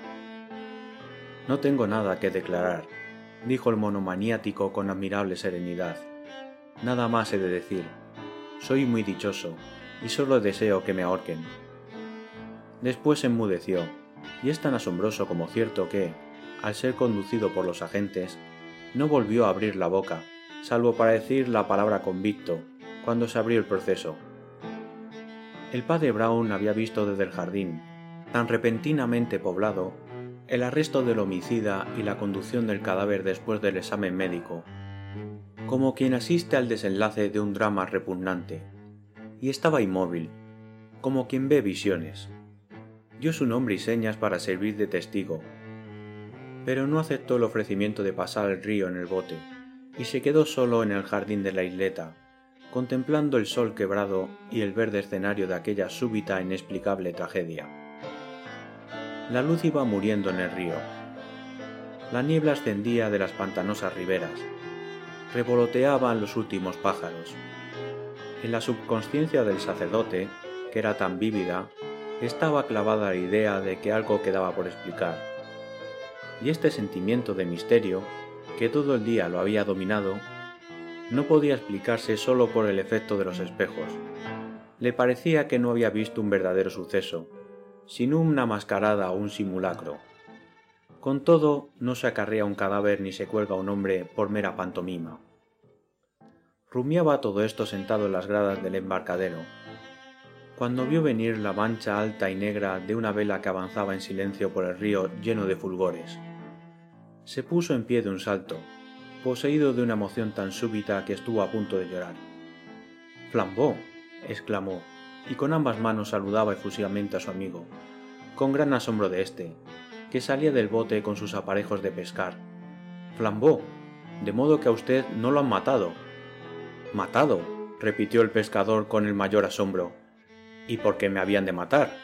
No tengo nada que declarar, dijo el monomaniático con admirable serenidad. Nada más he de decir soy muy dichoso, y solo deseo que me ahorquen. Después enmudeció, y es tan asombroso como cierto que, al ser conducido por los agentes, no volvió a abrir la boca, salvo para decir la palabra convicto, cuando se abrió el proceso. El padre Brown había visto desde el jardín, tan repentinamente poblado, el arresto del homicida y la conducción del cadáver después del examen médico, como quien asiste al desenlace de un drama repugnante, y estaba inmóvil, como quien ve visiones. Dio su nombre y señas para servir de testigo, pero no aceptó el ofrecimiento de pasar el río en el bote, y se quedó solo en el jardín de la isleta, contemplando el sol quebrado y el verde escenario de aquella súbita e inexplicable tragedia. La luz iba muriendo en el río. La niebla ascendía de las pantanosas riberas, revoloteaban los últimos pájaros. En la subconsciencia del sacerdote, que era tan vívida, estaba clavada la idea de que algo quedaba por explicar. Y este sentimiento de misterio, que todo el día lo había dominado, no podía explicarse solo por el efecto de los espejos. Le parecía que no había visto un verdadero suceso, sino una mascarada o un simulacro. Con todo, no se acarrea un cadáver ni se cuelga un hombre por mera pantomima. Rumiaba todo esto sentado en las gradas del embarcadero, cuando vio venir la mancha alta y negra de una vela que avanzaba en silencio por el río lleno de fulgores. Se puso en pie de un salto, poseído de una emoción tan súbita que estuvo a punto de llorar. Flambó, exclamó, y con ambas manos saludaba efusivamente a su amigo, con gran asombro de éste, que salía del bote con sus aparejos de pescar. Flambó, de modo que a usted no lo han matado. Matado, repitió el pescador con el mayor asombro. ¿Y por qué me habían de matar?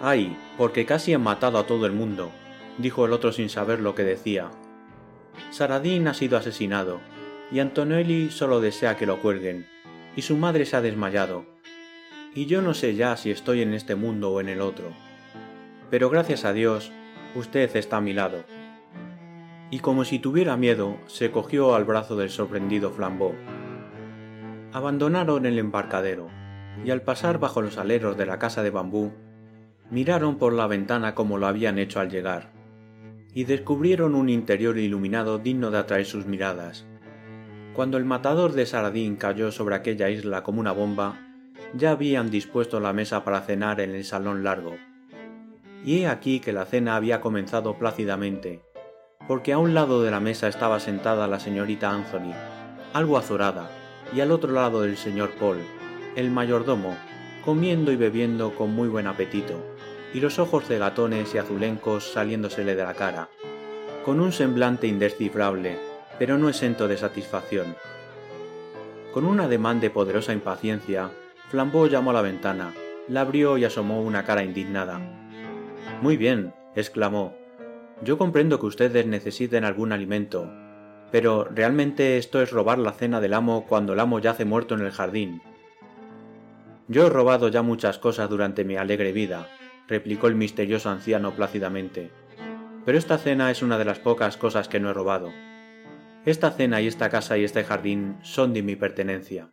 Ay, porque casi han matado a todo el mundo, dijo el otro sin saber lo que decía. Saradín ha sido asesinado, y Antonelli solo desea que lo cuelguen, y su madre se ha desmayado, y yo no sé ya si estoy en este mundo o en el otro. Pero gracias a Dios, usted está a mi lado. Y como si tuviera miedo, se cogió al brazo del sorprendido Flambeau. Abandonaron el embarcadero, y al pasar bajo los aleros de la casa de bambú, miraron por la ventana como lo habían hecho al llegar, y descubrieron un interior iluminado digno de atraer sus miradas. Cuando el matador de Saradín cayó sobre aquella isla como una bomba, ya habían dispuesto la mesa para cenar en el salón largo. Y he aquí que la cena había comenzado plácidamente, porque a un lado de la mesa estaba sentada la señorita Anthony, algo azorada, y al otro lado el señor Paul, el mayordomo, comiendo y bebiendo con muy buen apetito, y los ojos cegatones y azulencos saliéndosele de la cara, con un semblante indescifrable, pero no exento de satisfacción. Con un ademán de poderosa impaciencia, Flambeau llamó a la ventana, la abrió y asomó una cara indignada. Muy bien, exclamó. Yo comprendo que ustedes necesiten algún alimento, pero realmente esto es robar la cena del amo cuando el amo yace muerto en el jardín. Yo he robado ya muchas cosas durante mi alegre vida, replicó el misterioso anciano plácidamente. Pero esta cena es una de las pocas cosas que no he robado. Esta cena y esta casa y este jardín son de mi pertenencia.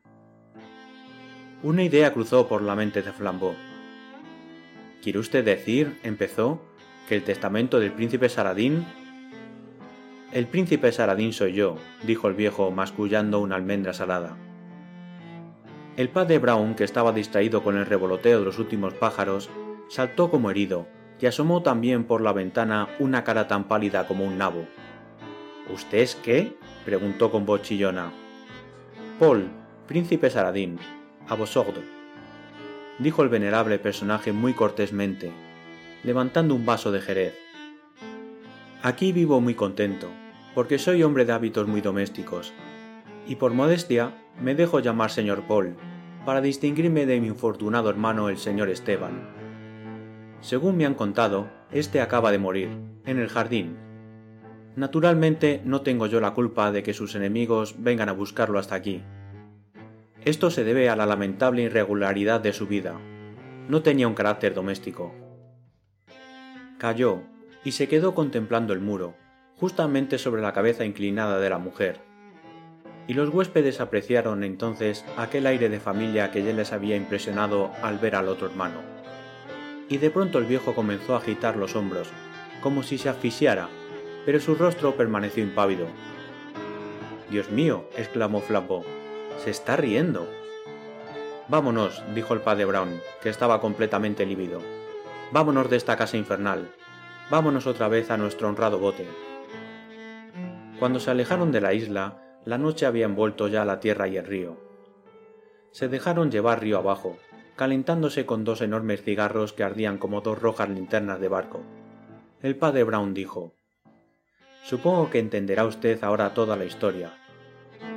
Una idea cruzó por la mente de Flambeau. ¿Quiere usted decir, empezó, que el testamento del príncipe Saradín? El príncipe Saradín soy yo, dijo el viejo, mascullando una almendra salada. El padre Brown, que estaba distraído con el revoloteo de los últimos pájaros, saltó como herido, y asomó también por la ventana una cara tan pálida como un nabo. ¿Usted es qué? preguntó con voz chillona. Paul, príncipe Saradín, a vosotros, dijo el venerable personaje muy cortésmente, levantando un vaso de jerez. Aquí vivo muy contento, porque soy hombre de hábitos muy domésticos, y por modestia me dejo llamar señor Paul, para distinguirme de mi infortunado hermano el señor Esteban. Según me han contado, este acaba de morir, en el jardín. Naturalmente no tengo yo la culpa de que sus enemigos vengan a buscarlo hasta aquí. Esto se debe a la lamentable irregularidad de su vida. No tenía un carácter doméstico. Cayó y se quedó contemplando el muro, justamente sobre la cabeza inclinada de la mujer. Y los huéspedes apreciaron entonces aquel aire de familia que ya les había impresionado al ver al otro hermano. Y de pronto el viejo comenzó a agitar los hombros, como si se asfixiara, pero su rostro permaneció impávido. Dios mío, exclamó Flambeau, se está riendo. Vámonos, dijo el padre Brown, que estaba completamente lívido. Vámonos de esta casa infernal. Vámonos otra vez a nuestro honrado bote. Cuando se alejaron de la isla, la noche había envuelto ya la tierra y el río. Se dejaron llevar río abajo, calentándose con dos enormes cigarros que ardían como dos rojas linternas de barco. El padre Brown dijo Supongo que entenderá usted ahora toda la historia.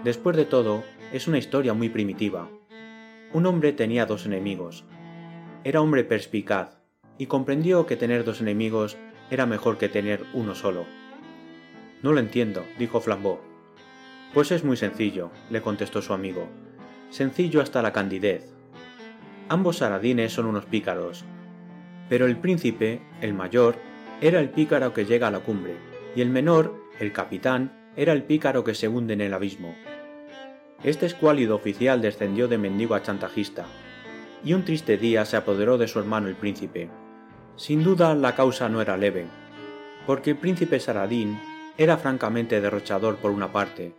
Después de todo, es una historia muy primitiva. Un hombre tenía dos enemigos. Era hombre perspicaz y comprendió que tener dos enemigos era mejor que tener uno solo. No lo entiendo, dijo Flambeau. Pues es muy sencillo, le contestó su amigo. Sencillo hasta la candidez. Ambos saradines son unos pícaros. Pero el príncipe, el mayor, era el pícaro que llega a la cumbre, y el menor, el capitán, era el pícaro que se hunde en el abismo. Este escuálido oficial descendió de mendigo a chantajista, y un triste día se apoderó de su hermano el príncipe. Sin duda la causa no era leve, porque el príncipe Saradín era francamente derrochador por una parte,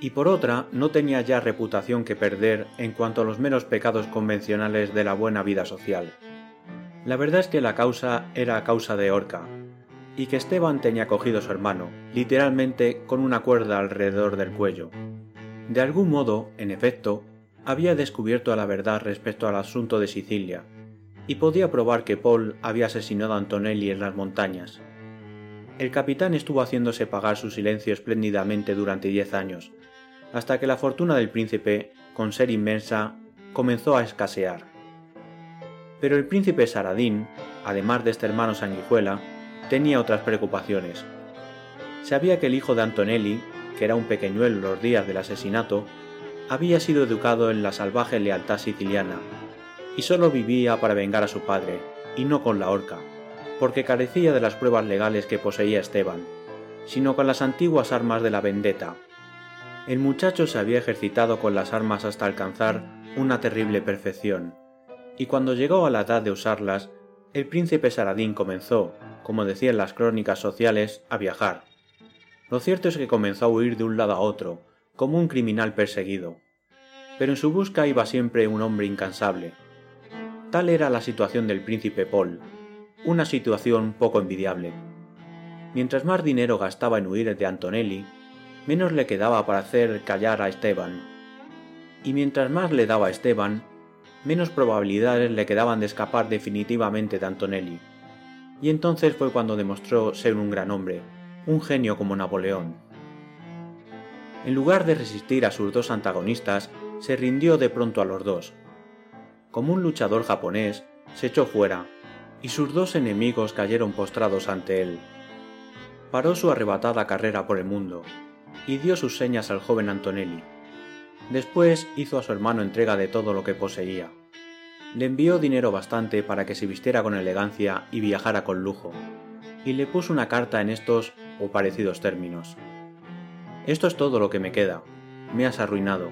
y por otra no tenía ya reputación que perder en cuanto a los menos pecados convencionales de la buena vida social. La verdad es que la causa era causa de horca, y que Esteban tenía cogido a su hermano, literalmente con una cuerda alrededor del cuello. De algún modo, en efecto, había descubierto la verdad respecto al asunto de Sicilia, y podía probar que Paul había asesinado a Antonelli en las montañas. El capitán estuvo haciéndose pagar su silencio espléndidamente durante diez años, hasta que la fortuna del príncipe, con ser inmensa, comenzó a escasear. Pero el príncipe Saradín, además de este hermano sanguijuela, tenía otras preocupaciones. Sabía que el hijo de Antonelli, que era un pequeñuelo los días del asesinato, había sido educado en la salvaje lealtad siciliana, y solo vivía para vengar a su padre, y no con la horca, porque carecía de las pruebas legales que poseía Esteban, sino con las antiguas armas de la vendetta. El muchacho se había ejercitado con las armas hasta alcanzar una terrible perfección, y cuando llegó a la edad de usarlas, el príncipe Saradín comenzó, como decían las crónicas sociales, a viajar. Lo cierto es que comenzó a huir de un lado a otro, como un criminal perseguido. Pero en su busca iba siempre un hombre incansable. Tal era la situación del príncipe Paul, una situación poco envidiable. Mientras más dinero gastaba en huir de Antonelli, menos le quedaba para hacer callar a Esteban. Y mientras más le daba a Esteban, menos probabilidades le quedaban de escapar definitivamente de Antonelli. Y entonces fue cuando demostró ser un gran hombre, un genio como Napoleón. En lugar de resistir a sus dos antagonistas, se rindió de pronto a los dos. Como un luchador japonés, se echó fuera, y sus dos enemigos cayeron postrados ante él. Paró su arrebatada carrera por el mundo, y dio sus señas al joven Antonelli. Después hizo a su hermano entrega de todo lo que poseía. Le envió dinero bastante para que se vistiera con elegancia y viajara con lujo, y le puso una carta en estos o parecidos términos. Esto es todo lo que me queda. Me has arruinado.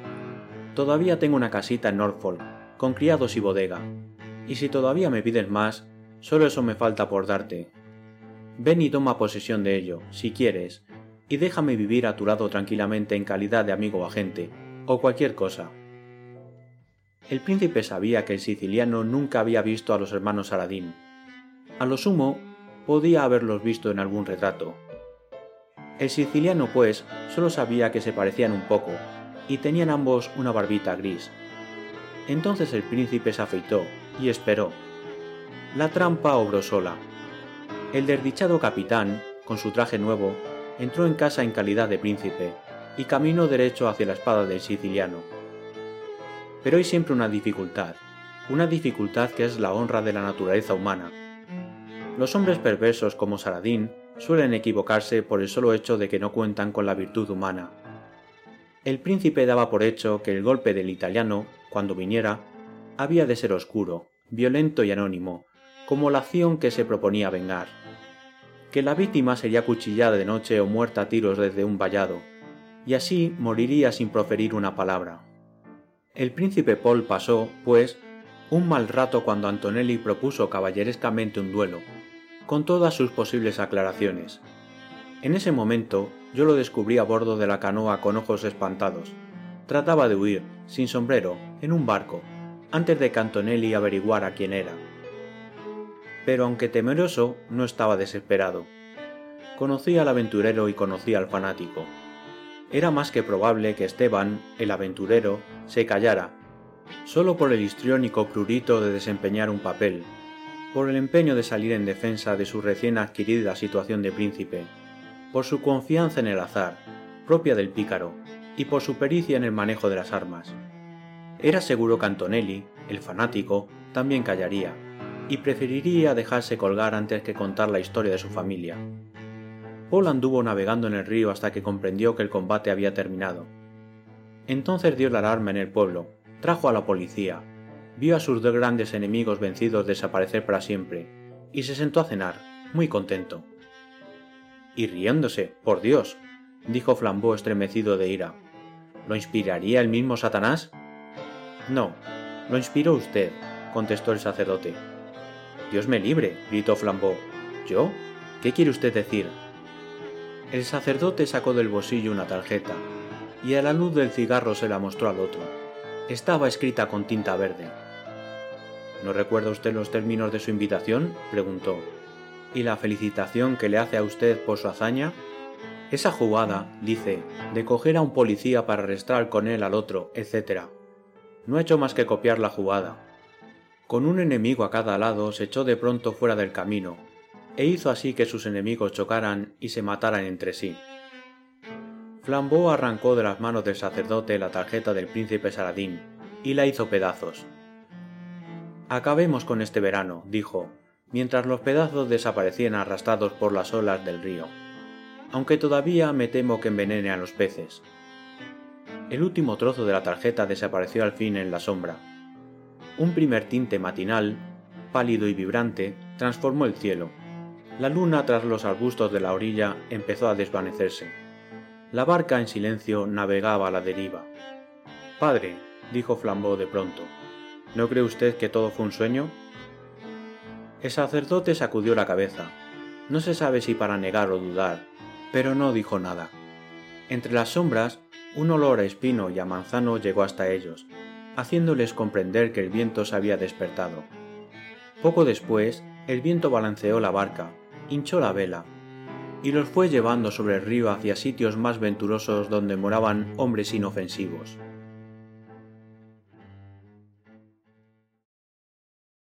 Todavía tengo una casita en Norfolk, con criados y bodega, y si todavía me pides más, solo eso me falta por darte. Ven y toma posesión de ello, si quieres, y déjame vivir a tu lado tranquilamente en calidad de amigo o agente, o cualquier cosa. El príncipe sabía que el siciliano nunca había visto a los hermanos Saladín. A lo sumo, podía haberlos visto en algún retrato. El siciliano, pues, solo sabía que se parecían un poco, y tenían ambos una barbita gris. Entonces el príncipe se afeitó y esperó. La trampa obró sola. El desdichado capitán, con su traje nuevo, entró en casa en calidad de príncipe, y caminó derecho hacia la espada del siciliano. Pero hay siempre una dificultad, una dificultad que es la honra de la naturaleza humana. Los hombres perversos como Saladín suelen equivocarse por el solo hecho de que no cuentan con la virtud humana. El príncipe daba por hecho que el golpe del italiano, cuando viniera, había de ser oscuro, violento y anónimo, como la acción que se proponía vengar. Que la víctima sería cuchillada de noche o muerta a tiros desde un vallado, y así moriría sin proferir una palabra. El príncipe Paul pasó, pues, un mal rato cuando Antonelli propuso caballerescamente un duelo, con todas sus posibles aclaraciones. En ese momento yo lo descubrí a bordo de la canoa con ojos espantados. Trataba de huir, sin sombrero, en un barco, antes de que Antonelli averiguara quién era. Pero aunque temeroso, no estaba desesperado. Conocía al aventurero y conocía al fanático era más que probable que Esteban, el aventurero, se callara, solo por el histriónico prurito de desempeñar un papel, por el empeño de salir en defensa de su recién adquirida situación de príncipe, por su confianza en el azar, propia del pícaro, y por su pericia en el manejo de las armas. Era seguro que Antonelli, el fanático, también callaría, y preferiría dejarse colgar antes que contar la historia de su familia. Paul anduvo navegando en el río hasta que comprendió que el combate había terminado. Entonces dio la alarma en el pueblo, trajo a la policía, vio a sus dos grandes enemigos vencidos desaparecer para siempre, y se sentó a cenar, muy contento. Y riéndose, por Dios, dijo Flambeau estremecido de ira. ¿Lo inspiraría el mismo Satanás? No, lo inspiró usted, contestó el sacerdote. Dios me libre, gritó Flambeau. ¿Yo? ¿Qué quiere usted decir? El sacerdote sacó del bolsillo una tarjeta y a la luz del cigarro se la mostró al otro. Estaba escrita con tinta verde. ¿No recuerda usted los términos de su invitación? preguntó. ¿Y la felicitación que le hace a usted por su hazaña? Esa jugada, dice, de coger a un policía para arrestar con él al otro, etc. No ha hecho más que copiar la jugada. Con un enemigo a cada lado se echó de pronto fuera del camino, e hizo así que sus enemigos chocaran y se mataran entre sí. Flambeau arrancó de las manos del sacerdote la tarjeta del príncipe Saladín y la hizo pedazos. Acabemos con este verano, dijo, mientras los pedazos desaparecían arrastrados por las olas del río, aunque todavía me temo que envenene a los peces. El último trozo de la tarjeta desapareció al fin en la sombra. Un primer tinte matinal, pálido y vibrante, transformó el cielo. La luna tras los arbustos de la orilla empezó a desvanecerse. La barca en silencio navegaba a la deriva. Padre, dijo Flambeau de pronto, ¿no cree usted que todo fue un sueño? El sacerdote sacudió la cabeza. No se sabe si para negar o dudar, pero no dijo nada. Entre las sombras, un olor a espino y a manzano llegó hasta ellos, haciéndoles comprender que el viento se había despertado. Poco después, el viento balanceó la barca, hinchó la vela, y los fue llevando sobre el río hacia sitios más venturosos donde moraban hombres inofensivos.